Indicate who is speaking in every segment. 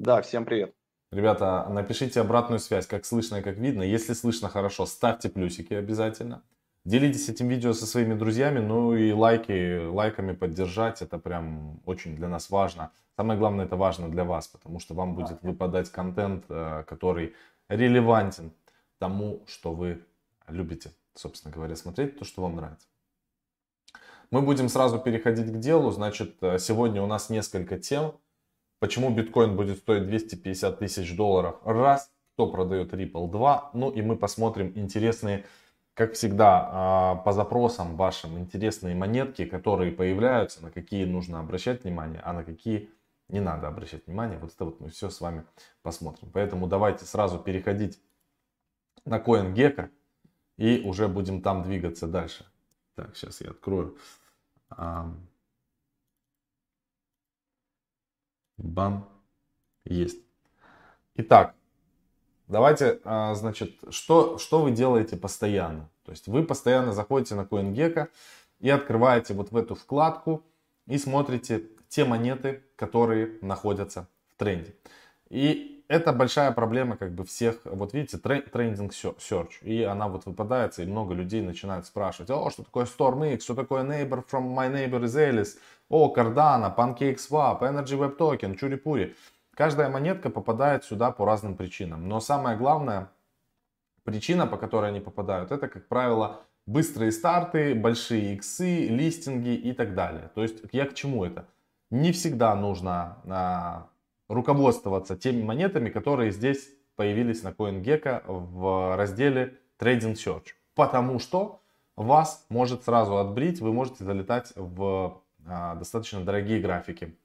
Speaker 1: Да, всем привет.
Speaker 2: Ребята, напишите обратную связь, как слышно и как видно. Если слышно хорошо, ставьте плюсики обязательно. Делитесь этим видео со своими друзьями, ну и лайки, лайками поддержать, это прям очень для нас важно. Самое главное, это важно для вас, потому что вам будет выпадать контент, э, который релевантен тому, что вы любите, собственно говоря, смотреть, то, что вам нравится. Мы будем сразу переходить к делу, значит, э, сегодня у нас несколько тем. Почему биткоин будет стоить 250 тысяч долларов? Раз. Кто продает Ripple? Два. Ну и мы посмотрим интересные, как всегда, а, по запросам вашим, интересные монетки, которые появляются, на какие нужно обращать внимание, а на какие не надо обращать внимание. Вот это вот мы все с вами посмотрим. Поэтому давайте сразу переходить на CoinGecko и уже будем там двигаться дальше. Так, сейчас я открою. Бам. Есть. Итак, давайте, а, значит, что, что вы делаете постоянно? То есть вы постоянно заходите на CoinGecko и открываете вот в эту вкладку и смотрите те монеты, которые находятся в тренде. И это большая проблема как бы всех, вот видите, трендинг search, и она вот выпадается, и много людей начинают спрашивать, о, что такое StormX, что такое Neighbor from my neighbor is Alice, о, Cardano, PancakeSwap, Energy Web Token, Чурипури. Каждая монетка попадает сюда по разным причинам. Но самое главное, причина, по которой они попадают, это, как правило, быстрые старты, большие иксы, листинги и так далее. То есть я к чему это? Не всегда нужно а, руководствоваться теми монетами, которые здесь появились на CoinGecko в разделе Trading Search. Потому что вас может сразу отбрить, вы можете залетать в а, достаточно дорогие графики.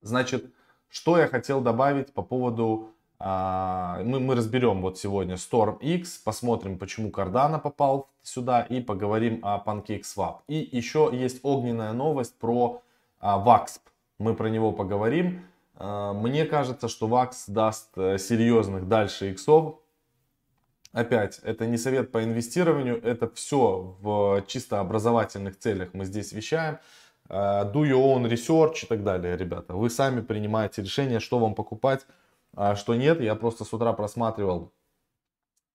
Speaker 2: Значит, что я хотел добавить по поводу... А, мы, мы разберем вот сегодня Storm X, посмотрим, почему Cardano попал сюда и поговорим о PancakeSwap. И еще есть огненная новость про а, VAXP. Мы про него поговорим. Мне кажется, что VAX даст э, серьезных дальше иксов. Опять, это не совет по инвестированию, это все в чисто образовательных целях мы здесь вещаем. Э, do your own research и так далее, ребята. Вы сами принимаете решение, что вам покупать, а что нет. Я просто с утра просматривал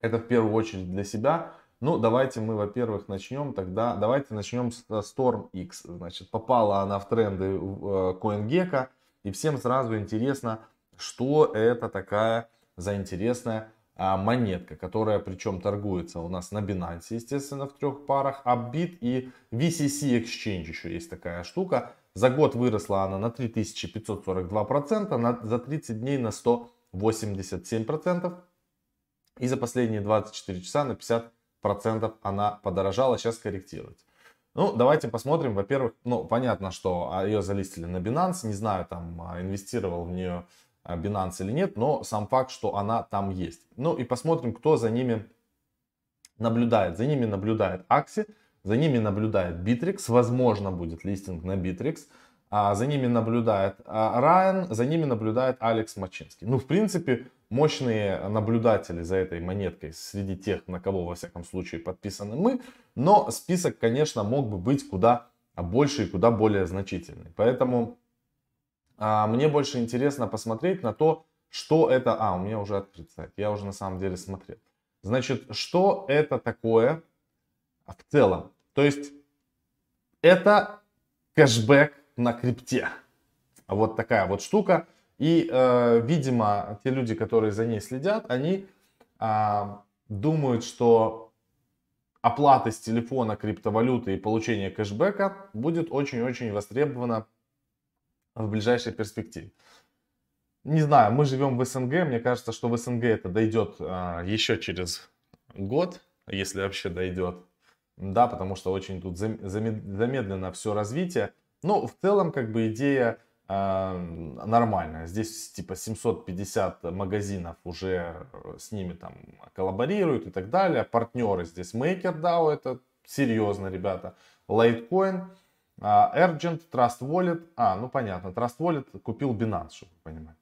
Speaker 2: это в первую очередь для себя. Ну, давайте мы, во-первых, начнем тогда. Давайте начнем с Storm X. Значит, попала она в тренды э, CoinGecko. И всем сразу интересно, что это такая за интересная а, монетка, которая причем торгуется у нас на Binance, естественно, в трех парах, Upbit и VCC Exchange еще есть такая штука. За год выросла она на 3542%, на, за 30 дней на 187%. И за последние 24 часа на 50% она подорожала, сейчас корректируется. Ну, давайте посмотрим. Во-первых, ну, понятно, что а, ее залистили на Binance. Не знаю, там, а, инвестировал в нее а, Binance или нет, но сам факт, что она там есть. Ну и посмотрим, кто за ними наблюдает. За ними наблюдает Axie, за ними наблюдает Bittrex, возможно будет листинг на Bittrex, за ними наблюдает Райан, за ними наблюдает Алекс Мачинский. Ну, в принципе, мощные наблюдатели за этой монеткой среди тех, на кого, во всяком случае, подписаны мы. Но список, конечно, мог бы быть куда больше и куда более значительный. Поэтому а, мне больше интересно посмотреть на то, что это... А, у меня уже открыт сайт. Я уже на самом деле смотрел. Значит, что это такое в целом? То есть, это кэшбэк на крипте. Вот такая вот штука. И, э, видимо, те люди, которые за ней следят, они э, думают, что оплата с телефона криптовалюты и получение кэшбэка будет очень-очень востребовано в ближайшей перспективе. Не знаю, мы живем в СНГ, мне кажется, что в СНГ это дойдет а, еще через год, если вообще дойдет. Да, потому что очень тут замедлено все развитие. Но в целом, как бы идея а, нормальная. Здесь типа 750 магазинов уже с ними там коллаборируют и так далее. Партнеры здесь MakerDAO, это серьезно, ребята. Litecoin Urgent, Trust Wallet. А, ну понятно. Trust Wallet купил Binance, чтобы вы понимали.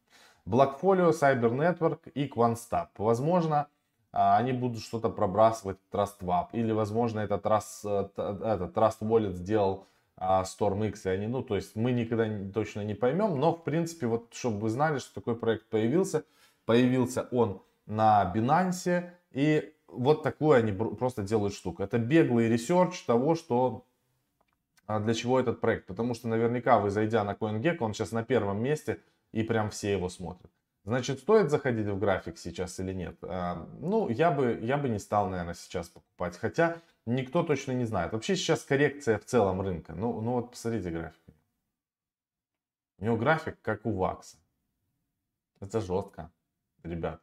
Speaker 2: Blockfolio, Kyber Network и Quantstamp. Возможно, а, они будут что-то пробрасывать в TrustSwap. Или, возможно, этот Trust, э, этот Trust Wallet сделал а, и они, ну, то есть мы никогда точно не поймем, но, в принципе, вот, чтобы вы знали, что такой проект появился, появился он на Binance, и вот такую они просто делают штуку. Это беглый research того, что а, для чего этот проект. Потому что наверняка вы, зайдя на CoinGecko, он сейчас на первом месте, и прям все его смотрят. Значит, стоит заходить в график сейчас или нет? А, ну, я бы, я бы не стал, наверное, сейчас покупать. Хотя никто точно не знает. Вообще сейчас коррекция в целом рынка. Ну, ну вот посмотрите график. У него график как у Вакса. Это жестко, ребят.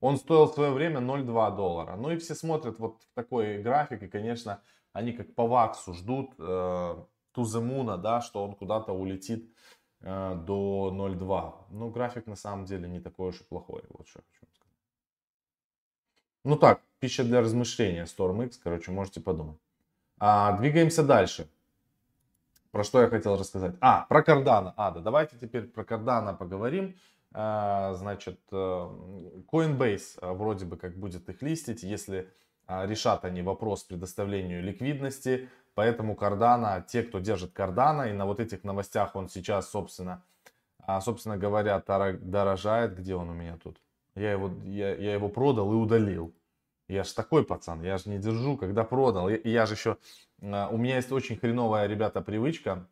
Speaker 2: Он стоил в свое время 0,2 доллара. Ну и все смотрят вот в такой график, и, конечно, они как по ваксу ждут э, Туземуна, да, что он куда-то улетит э, до 0,2. Ну, график на самом деле не такой уж и плохой. Вот что хочу. Ну так, пища для размышления, StormX, короче, можете подумать. А, двигаемся дальше. Про что я хотел рассказать? А, про Cardano. А, да, давайте теперь про Cardano поговорим. А, значит, э, Coinbase э, вроде бы как будет их листить, если а, решат они вопрос предоставлению ликвидности, поэтому Cardano, те, кто держит Cardano, и на вот этих новостях он сейчас, собственно, а, собственно говоря, дорожает, где он у меня тут? Я его, я, я его продал и удалил. Я же такой пацан, я же не держу, когда продал. Я, я же еще, а, у меня есть очень хреновая, ребята, привычка.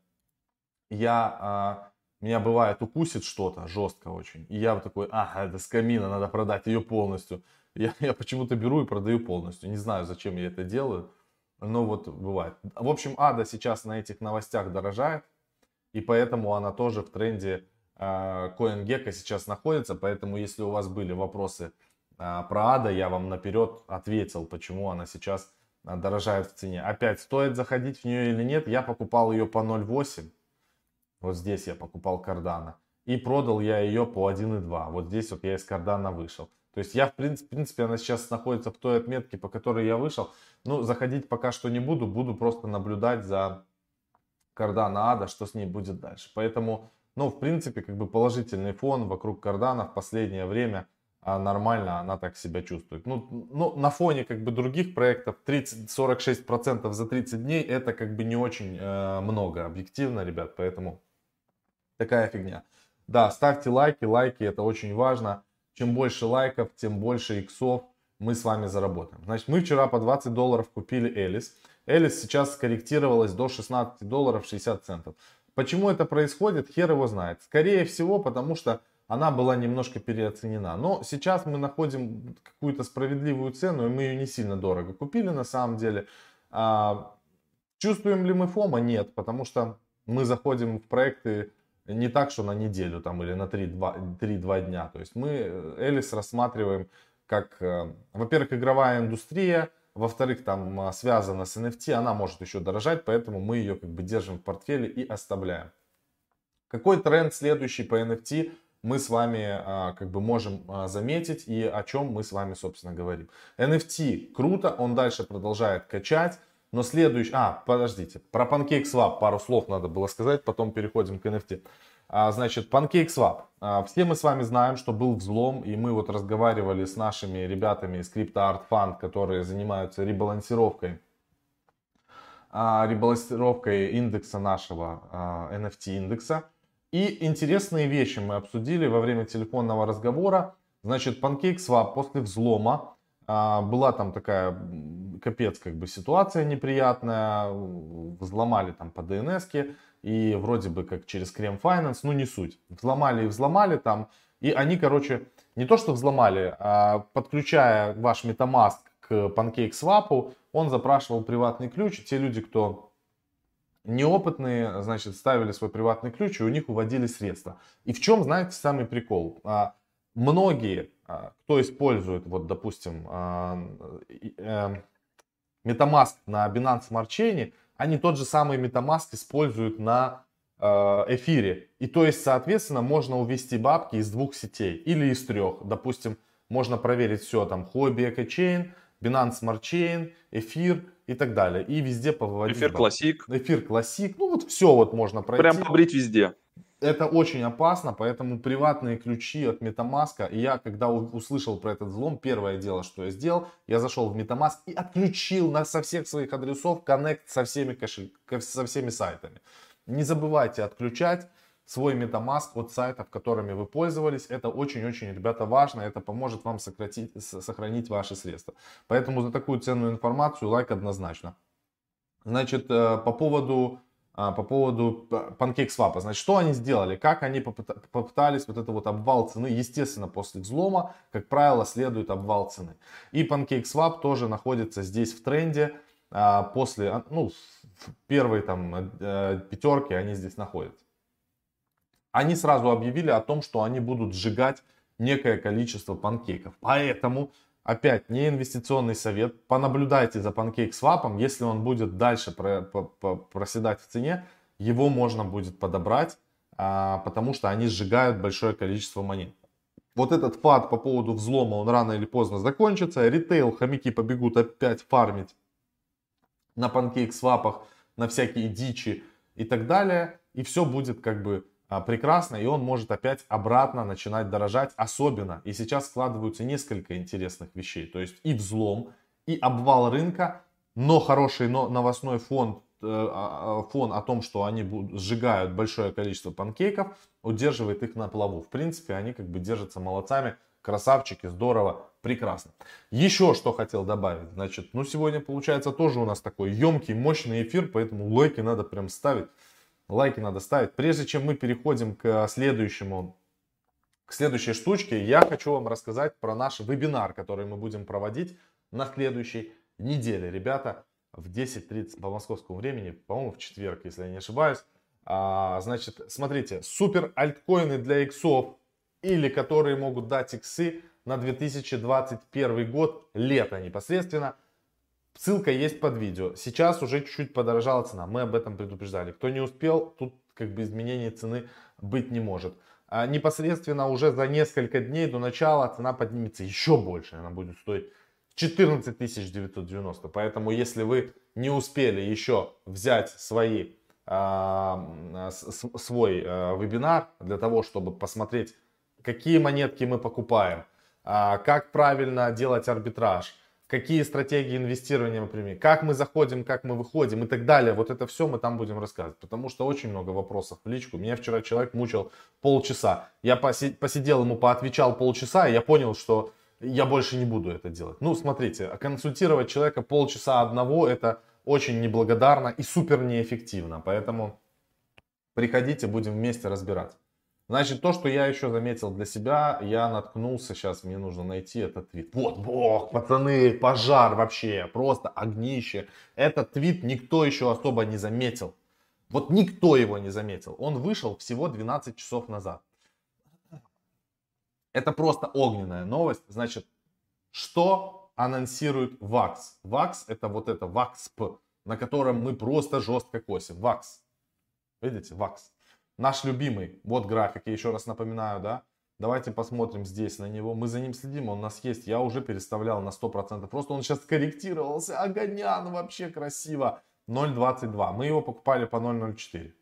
Speaker 2: Я, меня бывает укусит что-то жестко очень. И я вот такой, ага, это скамина, надо продать ее полностью. Я, я почему-то беру и продаю полностью. Не знаю, зачем я это делаю, но вот бывает. В общем, Ада сейчас на этих новостях дорожает, и поэтому она тоже в тренде CoinGecko сейчас находится. Поэтому, если у вас были вопросы э, про Ада, я вам наперед ответил, почему она сейчас э, дорожает в цене. Опять, стоит заходить в нее или нет, я покупал ее по 0.8. Вот здесь я покупал кардана. И продал я ее по 1.2. Вот здесь вот я из кардана вышел. То есть я, в принципе, она сейчас находится в той отметке, по которой я вышел. Ну, заходить пока что не буду, буду просто наблюдать за Cardano Ада, что с ней будет дальше. Поэтому, ну, в принципе, как бы положительный фон вокруг Cardano в последнее время а нормально она так себя чувствует. Ну, ну, на фоне как бы других проектов 30-46% за 30 дней это как бы не очень э, много объективно, ребят, поэтому такая фигня. Да, ставьте лайки, лайки это очень важно. Чем больше лайков, тем больше иксов мы с вами заработаем. Значит, мы вчера по 20 долларов купили Элис. Элис сейчас скорректировалась до 16 долларов 60 центов. Почему это происходит, хер его знает. Скорее всего, потому что она была немножко переоценена. Но сейчас мы находим какую-то справедливую цену, и мы ее не сильно дорого купили на самом деле. А, чувствуем ли мы фома? Нет, потому что мы заходим в проекты не так, что на неделю там или на 3-2 дня. То есть мы э, Элис рассматриваем как, э, во-первых, игровая индустрия, во-вторых, там а, связана с NFT, она может еще дорожать, поэтому мы ее как бы держим в портфеле и оставляем. Какой тренд следующий по NFT мы с вами а, как бы можем а, заметить и о чем мы с вами, собственно, говорим. NFT круто, он дальше продолжает качать. Но следующий... А, подождите. Про PancakeSwap пару слов надо было сказать, потом переходим к NFT. А, значит, PancakeSwap. А, все мы с вами знаем, что был взлом, и мы вот разговаривали с нашими ребятами из CryptoArt Fund, которые занимаются ребалансировкой а, ребалансировкой индекса нашего, NFT индекса. И интересные вещи мы обсудили во время телефонного разговора. Значит, PancakeSwap после взлома была там такая капец как бы ситуация неприятная, взломали там по DNS и вроде бы как через Крем Finance, ну не суть. Взломали и взломали там, и они, короче, не то что взломали, а подключая ваш MetaMask к PancakeSwap, он запрашивал приватный ключ, и те люди, кто неопытные, значит, ставили свой приватный ключ, и у них уводили средства. И в чем, знаете, самый прикол? А, многие а, кто использует, вот, допустим, а, э, MetaMask на Binance Smart Chain, они тот же самый MetaMask используют на а, эфире. И то есть, соответственно, можно увести бабки из двух сетей или из трех. Допустим, можно проверить все там Hobby EcoChain, Binance Smart Chain, эфир и так далее. И везде повыводить.
Speaker 1: Эфир классик.
Speaker 2: Эфир классик. Ну вот все вот можно пройти.
Speaker 1: Прям побрить везде.
Speaker 2: Это очень опасно, поэтому приватные ключи от MetaMask, и я, когда услышал про этот взлом, первое дело, что я сделал, я зашел в MetaMask и отключил на, со всех своих адресов коннект со всеми, кошель, со всеми сайтами. Не забывайте отключать свой MetaMask от сайтов, которыми вы пользовались. Это очень-очень, ребята, важно. Это поможет вам сократить, сохранить ваши средства. Поэтому за такую ценную информацию лайк однозначно. Значит, э, по поводу а, по поводу PancakeSwap. Значит, что они сделали? Как они попытались вот это вот обвал цены? Естественно, после взлома, как правило, следует обвал цены. И PancakeSwap тоже находится здесь в тренде. А, после, а, ну, первой там э, пятерки они здесь находятся. Они сразу объявили о том, что они будут сжигать некое количество панкейков. Поэтому Опять, не инвестиционный совет. Понаблюдайте за PancakeSwap. Если он будет дальше про, про, про, проседать в цене, его можно будет подобрать, а, потому что они сжигают большое количество монет. Вот этот фад по поводу взлома, он рано или поздно закончится. Ритейл, хомяки побегут опять фармить на PancakeSwap, на всякие дичи и так далее. И все будет как бы прекрасно, и он может опять обратно начинать дорожать, особенно, и сейчас складываются несколько интересных вещей, то есть и взлом, и обвал рынка, но хороший но новостной фон, э, а, а, фон о том, что они сжигают большое количество панкейков, удерживает их на плаву. В принципе, они как бы держатся молодцами, красавчики, здорово, прекрасно. Еще что хотел добавить, значит, ну сегодня получается тоже у нас такой емкий, мощный эфир, поэтому лайки надо прям ставить. Лайки надо ставить. Прежде чем мы переходим к следующему, к следующей штучке, я хочу вам рассказать про наш вебинар, который мы будем проводить на следующей неделе. Ребята, в 10.30 по московскому времени, по-моему, в четверг, если я не ошибаюсь. А, значит, смотрите, супер альткоины для иксов или которые могут дать иксы на 2021 год, лето непосредственно. Ссылка есть под видео. Сейчас уже чуть-чуть подорожала цена. Мы об этом предупреждали. Кто не успел, тут как бы изменения цены быть не может. А непосредственно уже за несколько дней до начала цена поднимется еще больше. Она будет стоить 14 990. Поэтому если вы не успели еще взять свои, э, свой э, вебинар для того, чтобы посмотреть, какие монетки мы покупаем, э, как правильно делать арбитраж, какие стратегии инвестирования мы применяем, как мы заходим, как мы выходим и так далее. Вот это все мы там будем рассказывать, потому что очень много вопросов в личку. Меня вчера человек мучил полчаса. Я посидел ему, поотвечал полчаса, и я понял, что я больше не буду это делать. Ну, смотрите, консультировать человека полчаса одного, это очень неблагодарно и супер неэффективно. Поэтому приходите, будем вместе разбирать. Значит, то, что я еще заметил для себя, я наткнулся, сейчас мне нужно найти этот твит. Вот, бог, пацаны, пожар вообще, просто огнище. Этот твит никто еще особо не заметил. Вот никто его не заметил. Он вышел всего 12 часов назад. Это просто огненная новость. Значит, что анонсирует VAX? VAX это вот это VAXP, на котором мы просто жестко косим. VAX. Видите, VAX. Наш любимый, вот график, я еще раз напоминаю, да. Давайте посмотрим здесь на него. Мы за ним следим, он у нас есть. Я уже переставлял на 100%. Просто он сейчас корректировался. Огонян вообще красиво. 0.22. Мы его покупали по 0.04.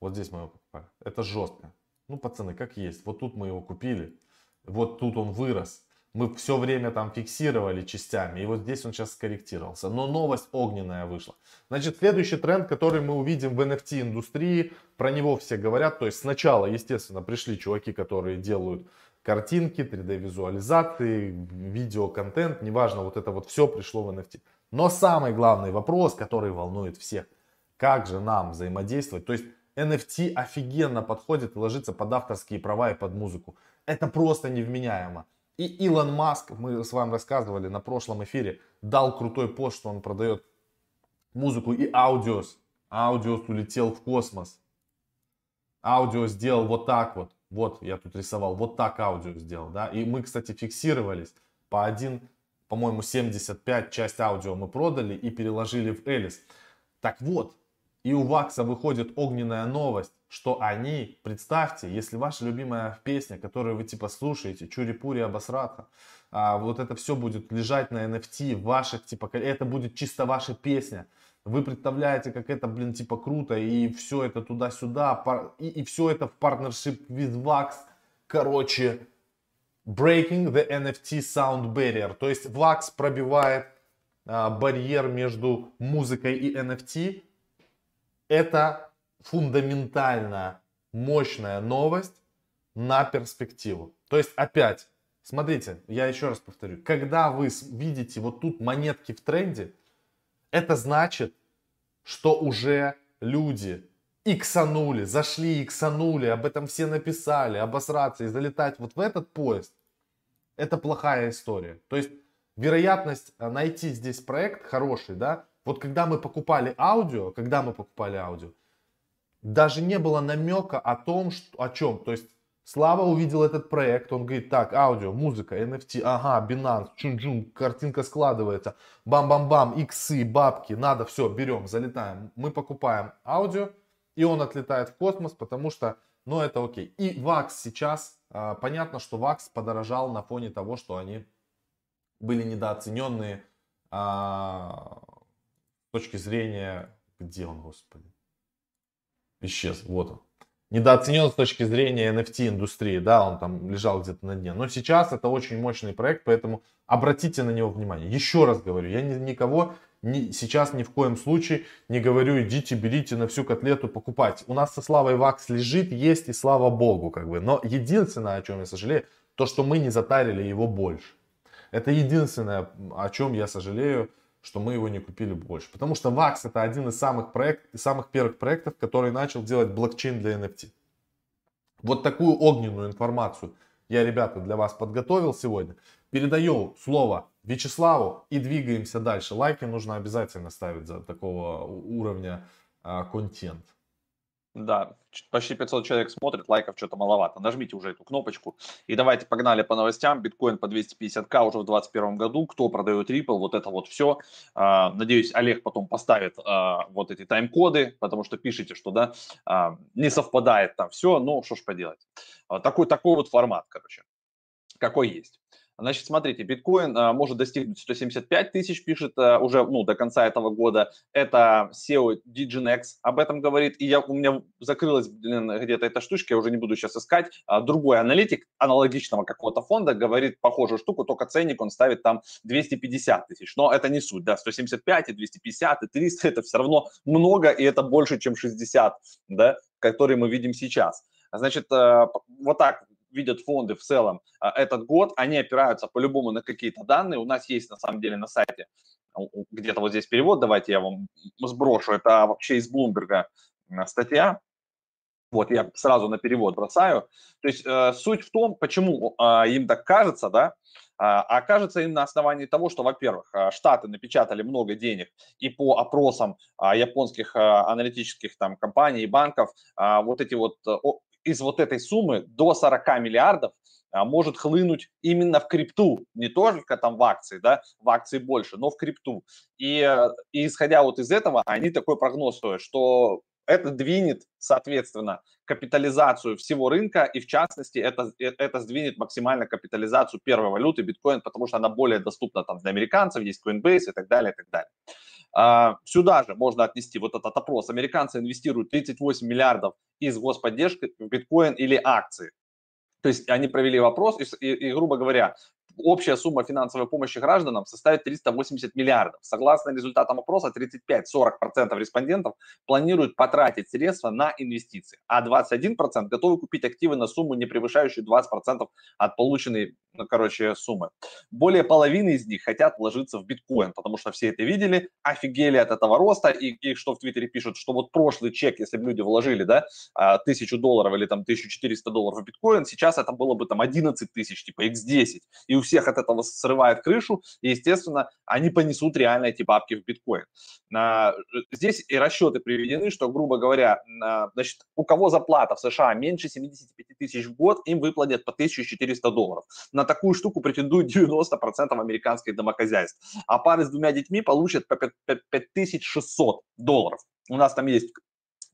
Speaker 2: Вот здесь мы его покупали. Это жестко. Ну, пацаны, как есть. Вот тут мы его купили. Вот тут он вырос мы все время там фиксировали частями, и вот здесь он сейчас скорректировался. Но новость огненная вышла. Значит, следующий тренд, который мы увидим в NFT индустрии, про него все говорят. То есть сначала, естественно, пришли чуваки, которые делают картинки, 3D визуализации, видеоконтент, неважно, вот это вот все пришло в NFT. Но самый главный вопрос, который волнует всех, как же нам взаимодействовать? То есть NFT офигенно подходит и ложится под авторские права и под музыку. Это просто невменяемо. И Илон Маск, мы с вами рассказывали на прошлом эфире, дал крутой пост, что он продает музыку и аудиос. Аудиос улетел в космос. Аудио сделал вот так вот. Вот я тут рисовал, вот так аудио сделал, да. И мы, кстати, фиксировались по 1, по-моему, 75 часть аудио мы продали и переложили в Элис. Так вот, и у Вакса выходит огненная новость, что они, представьте, если ваша любимая песня, которую вы типа слушаете, Чури-Пури обосрата, а, вот это все будет лежать на NFT ваших, типа, это будет чисто ваша песня. вы представляете, как это, блин, типа круто, и все это туда-сюда, и, и все это в partnership with Vax. Короче, breaking the NFT sound barrier. То есть Vax пробивает а, барьер между музыкой и NFT. Это фундаментально мощная новость на перспективу. То есть опять, смотрите, я еще раз повторю, когда вы видите вот тут монетки в тренде, это значит, что уже люди иксанули, зашли, иксанули, об этом все написали, обосраться и залетать вот в этот поезд, это плохая история. То есть вероятность э, найти здесь проект хороший, да, вот когда мы покупали аудио, когда мы покупали аудио, даже не было намека о том, что, о чем. То есть Слава увидел этот проект, он говорит, так, аудио, музыка, NFT, ага, Binance, чун-чун, картинка складывается, бам-бам-бам, иксы, бабки, надо, все, берем, залетаем. Мы покупаем аудио, и он отлетает в космос, потому что, ну, это окей. И VAX сейчас, а, понятно, что VAX подорожал на фоне того, что они были недооцененные а, точки зрения, где он, господи, исчез, вот он. Недооценен с точки зрения NFT индустрии, да, он там лежал где-то на дне. Но сейчас это очень мощный проект, поэтому обратите на него внимание. Еще раз говорю, я ни, никого ни, сейчас ни в коем случае не говорю, идите, берите на всю котлету, покупать. У нас со Славой Вакс лежит, есть и слава богу, как бы. Но единственное, о чем я сожалею, то, что мы не затарили его больше. Это единственное, о чем я сожалею, что мы его не купили больше. Потому что VAX это один из самых, проект, самых первых проектов, который начал делать блокчейн для NFT. Вот такую огненную информацию я, ребята, для вас подготовил сегодня. Передаю слово Вячеславу и двигаемся дальше. Лайки нужно обязательно ставить за такого уровня а, контент.
Speaker 1: Да, почти 500 человек смотрит, лайков что-то маловато. Нажмите уже эту кнопочку. И давайте погнали по новостям. Биткоин по 250к уже в 2021 году. Кто продает Ripple, вот это вот все. А, надеюсь, Олег потом поставит а, вот эти тайм-коды, потому что пишите, что да, а, не совпадает там все. Ну, что ж поделать. Такой, такой вот формат, короче, какой есть. Значит, смотрите, биткоин а, может достигнуть 175 тысяч, пишет а, уже ну, до конца этого года. Это SEO DigiNex об этом говорит. И я, у меня закрылась где-то эта штучка, я уже не буду сейчас искать. А, другой аналитик аналогичного какого-то фонда говорит похожую штуку, только ценник он ставит там 250 тысяч. Но это не суть, да, 175 и 250 и 300 это все равно много, и это больше, чем 60, да, которые мы видим сейчас. Значит, а, вот так видят фонды в целом а, этот год, они опираются по-любому на какие-то данные. У нас есть на самом деле на сайте где-то вот здесь перевод, давайте я вам сброшу. Это вообще из Блумберга статья. Вот, я сразу на перевод бросаю. То есть э, суть в том, почему э, им так кажется, да, а кажется им на основании того, что, во-первых, Штаты напечатали много денег, и по опросам японских аналитических там компаний и банков вот эти вот из вот этой суммы до 40 миллиардов а, может хлынуть именно в крипту, не только там в акции, да, в акции больше, но в крипту. И, э, и исходя вот из этого, они такой прогноз стоят, что это двинет, соответственно, капитализацию всего рынка, и в частности это, э, это сдвинет максимально капитализацию первой валюты биткоин, потому что она более доступна там для американцев, есть Coinbase и так далее, и так далее. А, сюда же можно отнести вот этот опрос. Американцы инвестируют 38 миллиардов из господдержки в биткоин или акции. То есть они провели вопрос, и, и, и грубо говоря, общая сумма финансовой помощи гражданам составит 380 миллиардов. Согласно результатам опроса, 35-40% респондентов планируют потратить средства на инвестиции, а 21% готовы купить активы на сумму, не превышающую 20% от полученной, ну, короче, суммы. Более половины из них хотят вложиться в биткоин, потому что все это видели, офигели от этого роста, и, и что в Твиттере пишут, что вот прошлый чек, если бы люди вложили, да, а, тысячу долларов или там 1400 долларов в биткоин, сейчас это было бы там 11 тысяч, типа x10, и у всех от этого срывает крышу, и, естественно, они понесут реально эти бабки в биткоин. Здесь и расчеты приведены, что, грубо говоря, значит, у кого зарплата в США меньше 75 тысяч в год, им выплатят по 1400 долларов. На такую штуку претендуют 90% американских домохозяйств. А пары с двумя детьми получат по 5600 долларов. У нас там есть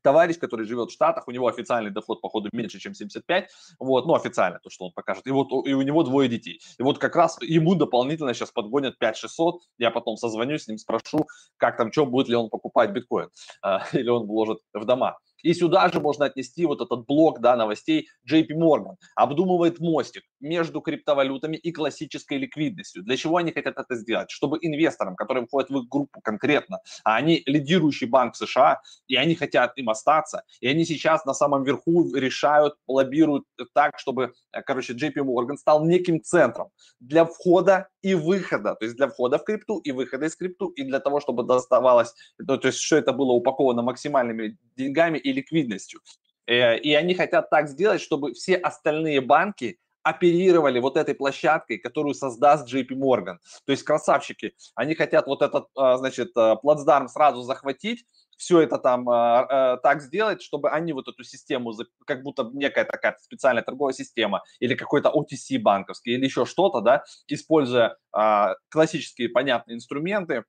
Speaker 1: товарищ, который живет в Штатах, у него официальный доход, походу, меньше, чем 75, вот, ну, официально, то, что он покажет, и вот и у него двое детей. И вот как раз ему дополнительно сейчас подгонят 5600, я потом созвонюсь с ним, спрошу, как там, что, будет ли он покупать биткоин, э, или он вложит в дома. И сюда же можно отнести вот этот блок да, новостей JP Morgan. Обдумывает мостик между криптовалютами и классической ликвидностью. Для чего они хотят это сделать? Чтобы инвесторам, которые входят в их группу конкретно, а они лидирующий банк США, и они хотят им остаться, и они сейчас на самом верху решают, лоббируют так, чтобы, э, короче, JP Morgan стал неким центром для входа и выхода, то есть для входа в крипту и выхода из крипту, и для того, чтобы доставалось, ну, то есть что это было упаковано максимальными деньгами и ликвидностью. Э, и они хотят так сделать, чтобы все остальные банки оперировали вот этой площадкой, которую создаст JP Morgan. То есть красавчики, они хотят вот этот, а, значит, а, плацдарм сразу захватить, все это там э, так сделать, чтобы они вот эту систему, как будто некая такая специальная торговая система или какой-то OTC банковский или еще что-то, да, используя э, классические понятные инструменты,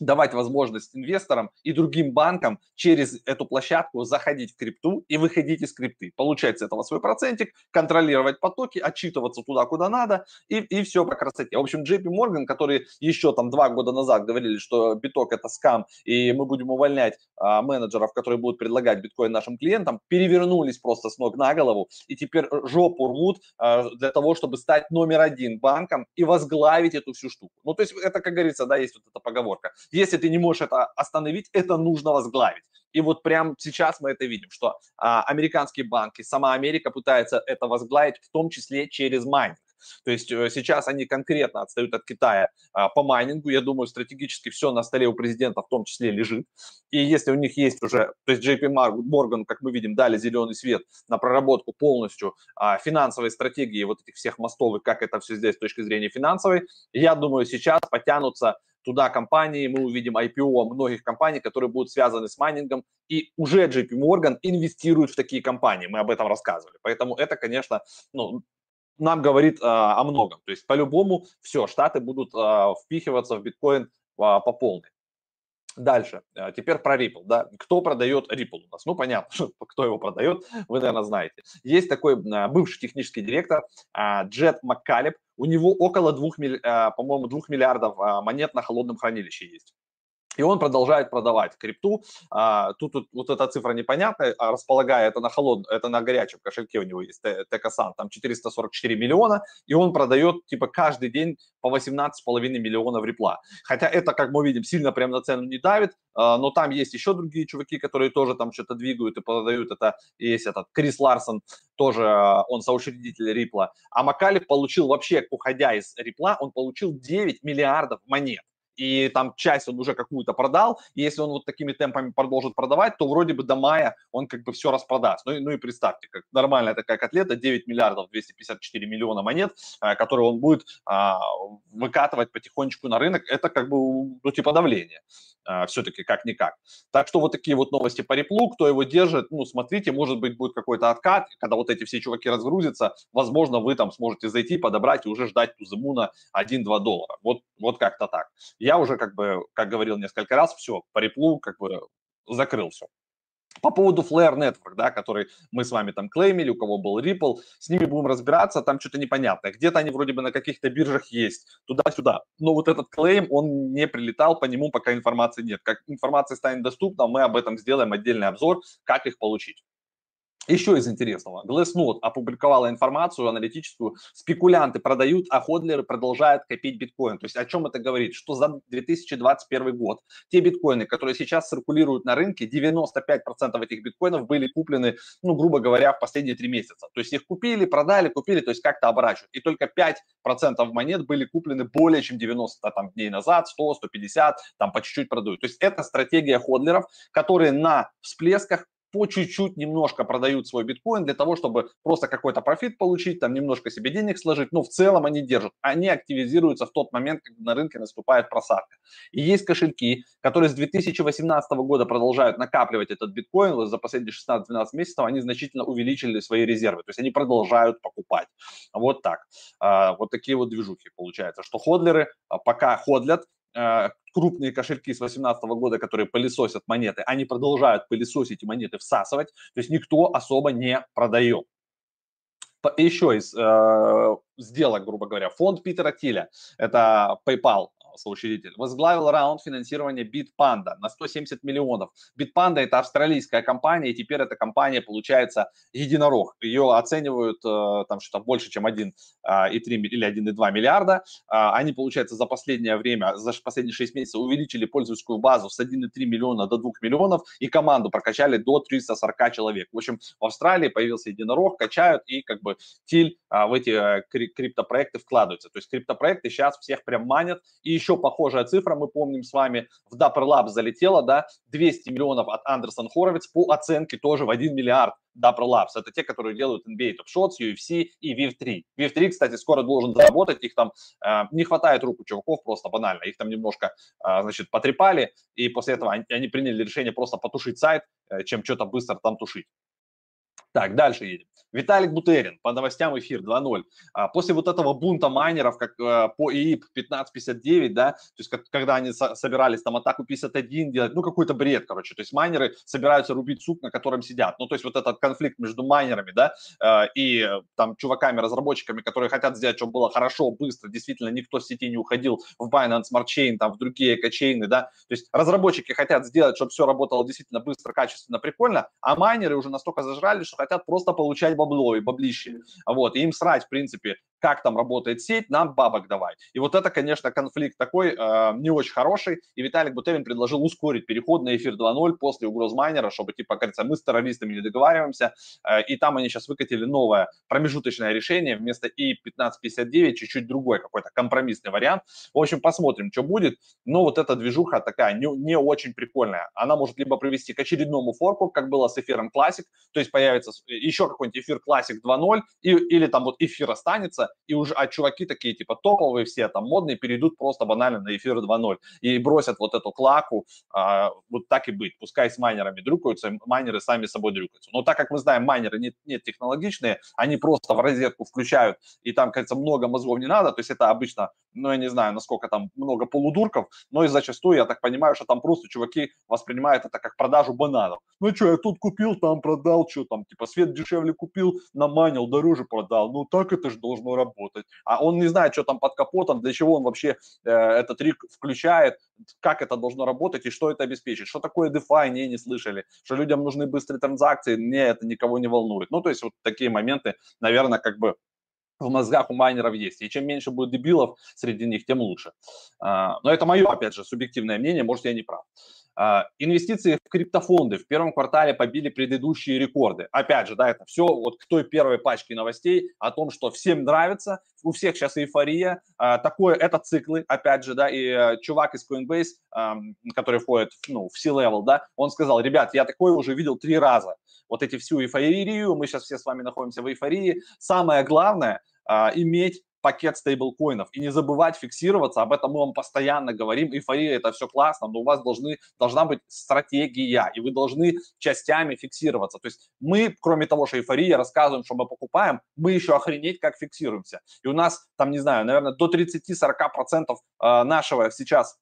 Speaker 1: давать возможность инвесторам и другим банкам через эту площадку заходить в крипту и выходить из крипты, получать с этого свой процентик, контролировать потоки, отчитываться туда, куда надо, и, и все по красоте. В общем, JP Morgan, которые еще там два года назад говорили, что биток это скам, и мы будем увольнять а, менеджеров, которые будут предлагать биткоин нашим клиентам, перевернулись просто с ног на голову, и теперь жопу рвут а, для того, чтобы стать номер один банком и возглавить эту всю штуку. Ну, то есть это, как говорится, да, есть вот эта поговорка если ты не можешь это остановить, это нужно возглавить. И вот прямо сейчас мы это видим, что а, американские банки, сама Америка пытается это возглавить, в том числе через майнинг. То есть э, сейчас они конкретно отстают от Китая а, по майнингу. Я думаю, стратегически все на столе у президента в том числе лежит. И если у них есть уже, то есть JP Morgan, как мы видим, дали зеленый свет на проработку полностью а, финансовой стратегии вот этих всех мостов и как это все здесь с точки зрения финансовой, я думаю, сейчас потянутся туда компании, мы увидим IPO многих компаний, которые будут связаны с майнингом, и уже JP Morgan инвестирует в такие компании, мы об этом рассказывали. Поэтому это, конечно, ну, нам говорит а, о многом. То есть по-любому все, Штаты будут а, впихиваться в биткоин а, по полной. Дальше. А, теперь про Ripple. Да? Кто продает Ripple у нас? Ну, понятно, кто его продает, вы, наверное, знаете. Есть такой а, бывший технический директор а, Джет Маккалеб. У него около 2, по-моему, 2 миллиардов монет на холодном хранилище есть. И он продолжает продавать крипту. А, тут, тут вот эта цифра непонятная, а располагая это на холодном, это на горячем кошельке у него есть Текасан, там 444 миллиона, и он продает типа каждый день по 18,5 миллионов репла. Хотя это, как мы видим, сильно прям на цену не давит, а, но там есть еще другие чуваки, которые тоже там что-то двигают и продают. Это есть этот Крис Ларсон, тоже а, он соучредитель Рипла. А Макали получил вообще, уходя из Рипла, он получил 9 миллиардов монет и там часть он уже какую-то продал, и если он вот такими темпами продолжит продавать, то вроде бы до мая он как бы все распродаст. Ну, ну и представьте, как нормальная такая котлета, 9 миллиардов 254 миллиона монет, э, которые он будет а, выкатывать потихонечку на рынок, это как бы, ну, типа давление а, все-таки как-никак. Так что вот такие вот новости по реплу, кто его держит, ну, смотрите, может быть, будет какой-то откат, когда вот эти все чуваки разгрузятся, возможно, вы там сможете зайти, подобрать и уже ждать туземуна 1-2 доллара. Вот, вот как-то так я уже, как бы, как говорил несколько раз, все, по реплу как бы закрыл все. По поводу Flare Network, да, который мы с вами там клеймили, у кого был Ripple, с ними будем разбираться, там что-то непонятное. Где-то они вроде бы на каких-то биржах есть, туда-сюда. Но вот этот клейм, он не прилетал, по нему пока информации нет. Как информация станет доступна, мы об этом сделаем отдельный обзор, как их получить. Еще из интересного. Glassnode опубликовала информацию аналитическую. Спекулянты продают, а ходлеры продолжают копить биткоин. То есть о чем это говорит? Что за 2021 год те биткоины, которые сейчас циркулируют на рынке, 95% этих биткоинов были куплены, ну, грубо говоря, в последние три месяца. То есть их купили, продали, купили, то есть как-то оборачивают. И только 5% монет были куплены более чем 90 там, дней назад, 100, 150, там по чуть-чуть продают. То есть это стратегия ходлеров, которые на всплесках по чуть-чуть немножко продают свой биткоин для того, чтобы просто какой-то профит получить, там немножко себе денег сложить, но в целом они держат. Они активизируются в тот момент, когда на рынке наступает просадка. И есть кошельки, которые с 2018 года продолжают накапливать этот биткоин, вот за последние 16-12 месяцев они значительно увеличили свои резервы, то есть они продолжают покупать. Вот так. А, вот такие вот движухи получается, что ходлеры а, пока ходлят, крупные кошельки с 2018 года, которые пылесосят монеты, они продолжают пылесосить и монеты всасывать, то есть никто особо не продает. Еще из э, сделок, грубо говоря, фонд Питера Тиля, это PayPal, соучредитель, возглавил раунд финансирования Bitpanda на 170 миллионов. Bitpanda это австралийская компания, и теперь эта компания получается единорог. Ее оценивают э, там что-то больше, чем 1,3 э, или 1,2 миллиарда. Э, они, получается, за последнее время, за последние 6 месяцев увеличили пользовательскую базу с 1,3 миллиона до 2 миллионов и команду прокачали до 340 человек. В общем, в Австралии появился единорог, качают и как бы Тиль в эти криптопроекты вкладывается. То есть криптопроекты сейчас всех прям манят. И еще еще похожая цифра, мы помним с вами, в Dapper Labs залетела, да, 200 миллионов от Андерсон Хоровиц по оценке тоже в 1 миллиард Dapper Labs. Это те, которые делают NBA Top Shots, UFC и VIV3. VIV3, кстати, скоро должен заработать, их там э, не хватает рук у чуваков просто банально. Их там немножко, э, значит, потрепали, и после этого они, они приняли решение просто потушить сайт, э, чем что-то быстро там тушить. Так, дальше едем. Виталик Бутерин, по новостям эфир 2.0. А, после вот этого бунта майнеров, как э, по ИИП 1559, да, то есть как, когда они со- собирались там атаку 51 делать, ну какой-то бред, короче. То есть майнеры собираются рубить сук, на котором сидят. Ну то есть вот этот конфликт между майнерами, да, э, и там чуваками, разработчиками, которые хотят сделать, чтобы было хорошо, быстро, действительно никто с сети не уходил в Binance Smart Chain, там в другие экочейны, да. То есть разработчики хотят сделать, чтобы все работало действительно быстро, качественно, прикольно, а майнеры уже настолько зажрали, что хотят просто получать бабло и баблище. Вот, и им срать, в принципе, как там работает сеть, нам бабок давай. И вот это, конечно, конфликт такой э, не очень хороший. И Виталик Бутерин предложил ускорить переход на эфир 2.0 после угроз майнера, чтобы, типа, кажется, мы с террористами не договариваемся. Э, и там они сейчас выкатили новое промежуточное решение. Вместо и 1559 чуть-чуть другой какой-то компромиссный вариант. В общем, посмотрим, что будет. Но вот эта движуха такая не, не очень прикольная. Она может либо привести к очередному форку, как было с эфиром Classic, то есть появится еще какой-нибудь эфир Classic 2.0, и, или там вот эфир останется, и уже, а чуваки такие, типа, топовые все, там, модные, перейдут просто банально на эфир 2.0 и бросят вот эту клаку, а, вот так и быть. Пускай с майнерами дрюкаются, майнеры сами собой дрюкаются. Но так как мы знаем, майнеры не, не технологичные, они просто в розетку включают, и там, кажется, много мозгов не надо, то есть это обычно, ну, я не знаю, насколько там много полудурков, но и зачастую, я так понимаю, что там просто чуваки воспринимают это как продажу бананов. Ну, что, я тут купил, там продал, что там, типа, свет дешевле купил, наманил, дороже продал. Ну, так это же должно работать. А он не знает, что там под капотом, для чего он вообще э, этот рик включает, как это должно работать и что это обеспечит. Что такое DeFi, не, не слышали. Что людям нужны быстрые транзакции, не, это никого не волнует. Ну, то есть вот такие моменты, наверное, как бы в мозгах у майнеров есть. И чем меньше будет дебилов среди них, тем лучше. А, но это мое, опять же, субъективное мнение, может, я не прав. А, инвестиции в криптофонды в первом квартале побили предыдущие рекорды. Опять же, да, это все вот к той первой пачке новостей о том, что всем нравится, у всех сейчас эйфория. А, такое, это циклы, опять же, да, и э, чувак из Coinbase, который входит ну, в C-level, да, он сказал, ребят, я такое уже видел три раза. Вот эти всю эйфорию, мы сейчас все с вами находимся в эйфории. Самое главное, а, иметь пакет стейблкоинов. И не забывать фиксироваться, об этом мы вам постоянно говорим, эйфория это все классно, но у вас должны, должна быть стратегия, и вы должны частями фиксироваться. То есть мы, кроме того, что эйфория, рассказываем, что мы покупаем, мы еще охренеть как фиксируемся. И у нас там, не знаю, наверное, до 30-40% а, нашего сейчас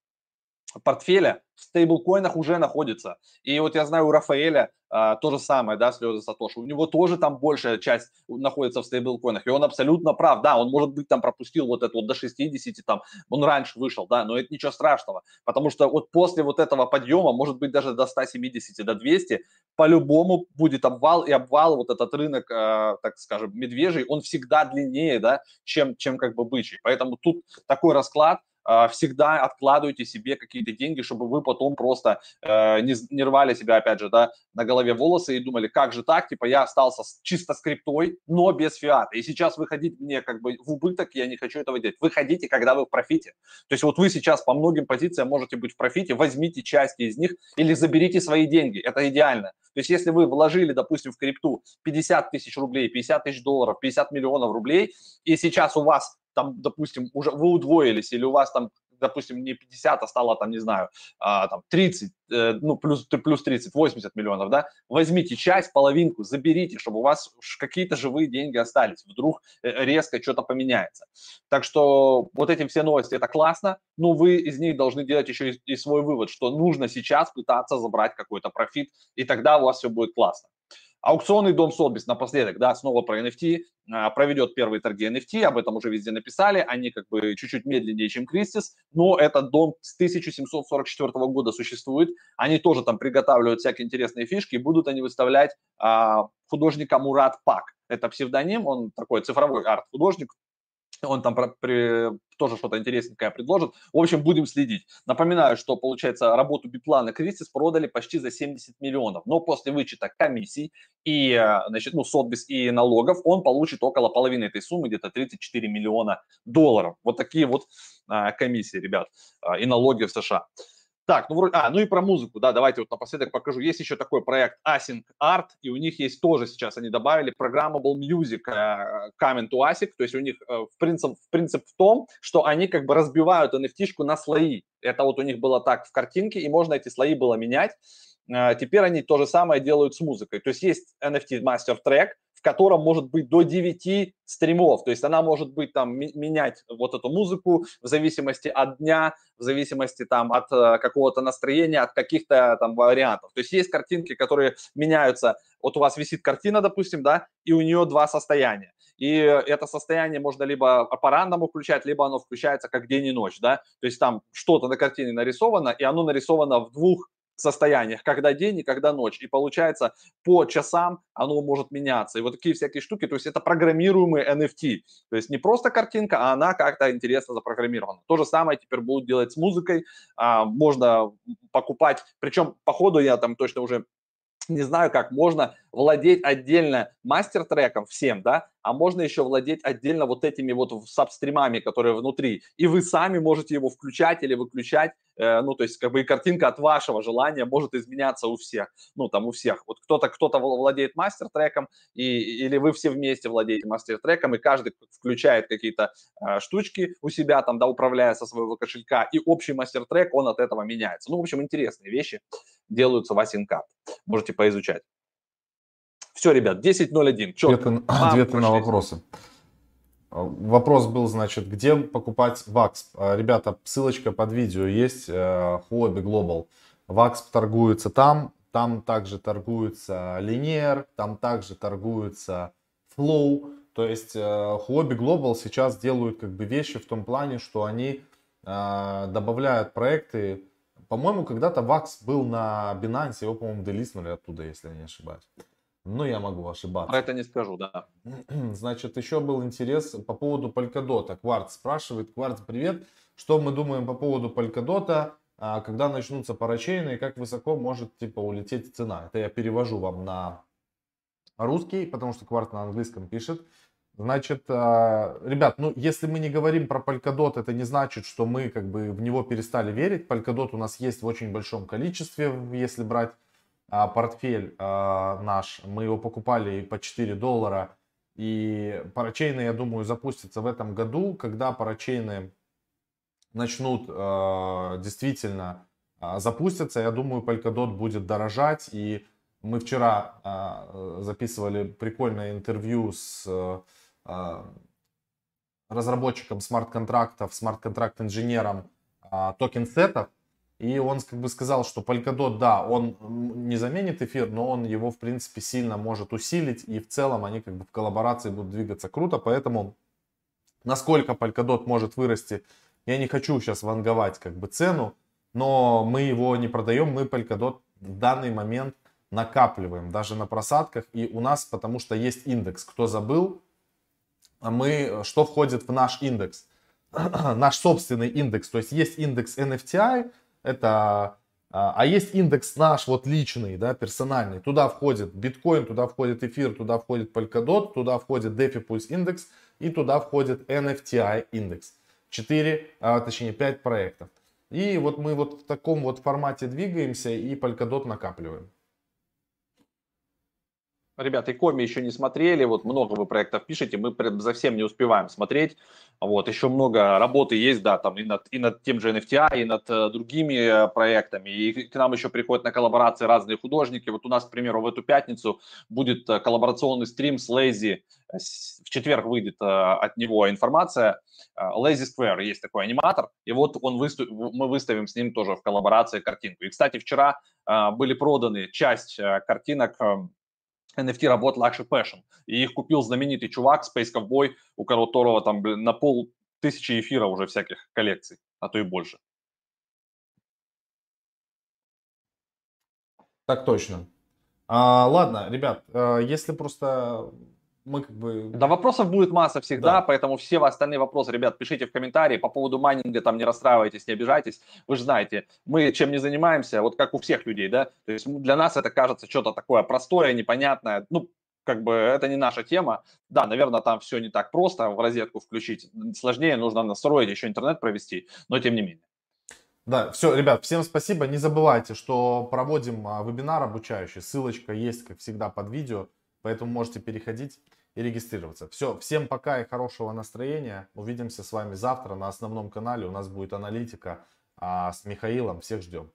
Speaker 1: портфеля в стейблкоинах уже находится. И вот я знаю у Рафаэля а, то же самое, да, слезы Сатоши. У него тоже там большая часть находится в стейблкоинах. И он абсолютно прав. Да, он, может быть, там пропустил вот это вот до 60, там, он раньше вышел, да, но это ничего страшного. Потому что вот после вот этого подъема, может быть, даже до 170, до 200, по-любому будет обвал. И обвал, вот этот рынок, э, так скажем, медвежий, он всегда длиннее, да, чем, чем как бы бычий. Поэтому тут такой расклад – всегда откладывайте себе какие-то деньги, чтобы вы потом просто э, не, не рвали себя, опять же, да, на голове волосы и думали, как же так, типа я остался с, чисто скриптой, но без фиата. И сейчас выходить мне как бы в убыток, я не хочу этого делать. Выходите, когда вы в профите. То есть вот вы сейчас по многим позициям можете быть в профите, возьмите части из них или заберите свои деньги. Это идеально. То есть если вы вложили, допустим, в крипту 50 тысяч рублей, 50 тысяч долларов, 50 миллионов рублей, и сейчас у вас там, допустим, уже вы удвоились или у вас там допустим, не 50, а стало там, не знаю, а, там 30, э, ну, плюс, плюс 30, 80 миллионов, да, возьмите часть, половинку, заберите, чтобы у вас какие-то живые деньги остались, вдруг э, резко что-то поменяется. Так что вот эти все новости, это классно, но вы из них должны делать еще и, и свой вывод, что нужно сейчас пытаться забрать какой-то профит, и тогда у вас все будет классно. Аукционный дом Сотбис напоследок, да, снова про NFT, а, проведет первые торги NFT, об этом уже везде написали, они как бы чуть-чуть медленнее, чем Кристис, но этот дом с 1744 года существует, они тоже там приготавливают всякие интересные фишки, будут они выставлять а, художника Мурат Пак, это псевдоним, он такой цифровой арт-художник, он там при, тоже что-то интересненькое предложит. В общем, будем следить. Напоминаю, что, получается, работу Биплана Кристис продали почти за 70 миллионов. Но после вычета комиссий и, э, значит, ну, Сотбис и налогов он получит около половины этой суммы, где-то 34 миллиона долларов. Вот такие вот а, комиссии, ребят, а, и налоги в США. Так, ну, вроде, а, ну и про музыку, да, давайте вот напоследок покажу. Есть еще такой проект Async Art, и у них есть тоже сейчас, они добавили Programmable Music uh, Coming to ASIC, то есть у них uh, в принцип, в принцип в том, что они как бы разбивают NFT-шку на слои. Это вот у них было так в картинке, и можно эти слои было менять. Uh, теперь они то же самое делают с музыкой. То есть есть NFT Master Track, котором может быть до 9 стримов. То есть она может быть там менять вот эту музыку в зависимости от дня, в зависимости там от э, какого-то настроения, от каких-то там вариантов. То есть есть картинки, которые меняются. Вот у вас висит картина, допустим, да, и у нее два состояния. И это состояние можно либо по рандому включать, либо оно включается как день и ночь, да. То есть там что-то на картине нарисовано, и оно нарисовано в двух состояниях, когда день и когда ночь. И получается, по часам оно может меняться. И вот такие всякие штуки, то есть это программируемый NFT. То есть не просто картинка, а она как-то интересно запрограммирована. То же самое теперь будут делать с музыкой. А, можно покупать, причем по ходу я там точно уже не знаю как, можно владеть отдельно мастер-треком всем, да, а можно еще владеть отдельно вот этими вот сабстримами, которые внутри. И вы сами можете его включать или выключать, э, ну, то есть как бы и картинка от вашего желания может изменяться у всех, ну, там у всех. Вот кто-то кто-то владеет мастер-треком, и, или вы все вместе владеете мастер-треком, и каждый включает какие-то э, штучки у себя там, да, управляя со своего кошелька, и общий мастер-трек, он от этого меняется. Ну, в общем, интересные вещи делаются в Async Можете поизучать. Все, ребят, 10.01.
Speaker 2: Четко. Ответы, ответы на вопросы. А, вопрос был, значит, где покупать ВАКС? А, ребята, ссылочка под видео есть, Huobi Global. ВАКС торгуется там, там также торгуется Linear, там также торгуется Flow. То есть Huobi Global сейчас делают как бы вещи в том плане, что они добавляют проекты. По-моему, когда-то ВАКС был на Binance, его, по-моему, делистнули оттуда, если я не ошибаюсь. Ну, я могу ошибаться.
Speaker 1: Про это не скажу, да.
Speaker 2: Значит, еще был интерес по поводу Polkadot. Кварц спрашивает. Кварц, привет. Что мы думаем по поводу Polkadot? А, когда начнутся парачейны и как высоко может типа улететь цена? Это я перевожу вам на русский, потому что Кварц на английском пишет. Значит, а, ребят, ну если мы не говорим про Polkadot, это не значит, что мы как бы в него перестали верить. Polkadot у нас есть в очень большом количестве, если брать а, портфель а, наш, мы его покупали по 4 доллара. И парачейны, я думаю, запустятся в этом году, когда парачейны начнут а, действительно запуститься. Я думаю, Polkadot будет дорожать. И мы вчера записывали прикольное интервью с разработчиком смарт-контрактов, смарт-контракт-инженером TokenSet ов. И он как бы сказал, что Polkadot, да, он не заменит эфир, но он его, в принципе, сильно может усилить. И в целом они как бы в коллаборации будут двигаться круто. Поэтому насколько Polkadot может вырасти, я не хочу сейчас ванговать как бы цену. Но мы его не продаем, мы Polkadot в данный момент накапливаем даже на просадках. И у нас, потому что есть индекс, кто забыл, а мы, что входит в наш индекс? наш собственный индекс. То есть есть индекс NFTI, это а, а есть индекс наш вот личный, да, персональный. Туда входит биткоин, туда входит эфир, туда входит Polkadot, туда входит DeFi Pulse индекс и туда входит NFTI индекс. 4, а, точнее 5 проектов. И вот мы вот в таком вот формате двигаемся и Polkadot накапливаем.
Speaker 1: Ребята, и коми еще не смотрели, вот много вы проектов пишете, мы за всем не успеваем смотреть, вот, еще много работы есть, да, там и над, и над тем же NFTI, и над э, другими э, проектами, и к нам еще приходят на коллаборации разные художники, вот у нас, к примеру, в эту пятницу будет э, коллаборационный стрим с Lazy, э, в четверг выйдет э, от него информация, э, Lazy Square, есть такой аниматор, и вот он выстав, мы выставим с ним тоже в коллаборации картинку. И, кстати, вчера э, были проданы часть э, картинок э, NFT работ Luxury Passion. И их купил знаменитый чувак, Space Cowboy, у которого там блин, на пол тысячи эфира уже всяких коллекций, а то и больше.
Speaker 2: Так точно. А, ладно, ребят, а, если просто мы как бы...
Speaker 1: Да, вопросов будет масса всегда, да. поэтому все остальные вопросы, ребят, пишите в комментарии. По поводу майнинга там не расстраивайтесь, не обижайтесь. Вы же знаете, мы чем не занимаемся, вот как у всех людей, да, то есть для нас это кажется что-то такое простое, непонятное, ну, как бы это не наша тема. Да, наверное, там все не так просто в розетку включить. Сложнее, нужно настроить, еще интернет провести, но тем не менее.
Speaker 2: Да, все, ребят, всем спасибо. Не забывайте, что проводим а, вебинар обучающий. Ссылочка есть, как всегда, под видео. Поэтому можете переходить и регистрироваться. Все, всем пока и хорошего настроения. Увидимся с вами завтра на основном канале. У нас будет аналитика а с Михаилом. Всех ждем.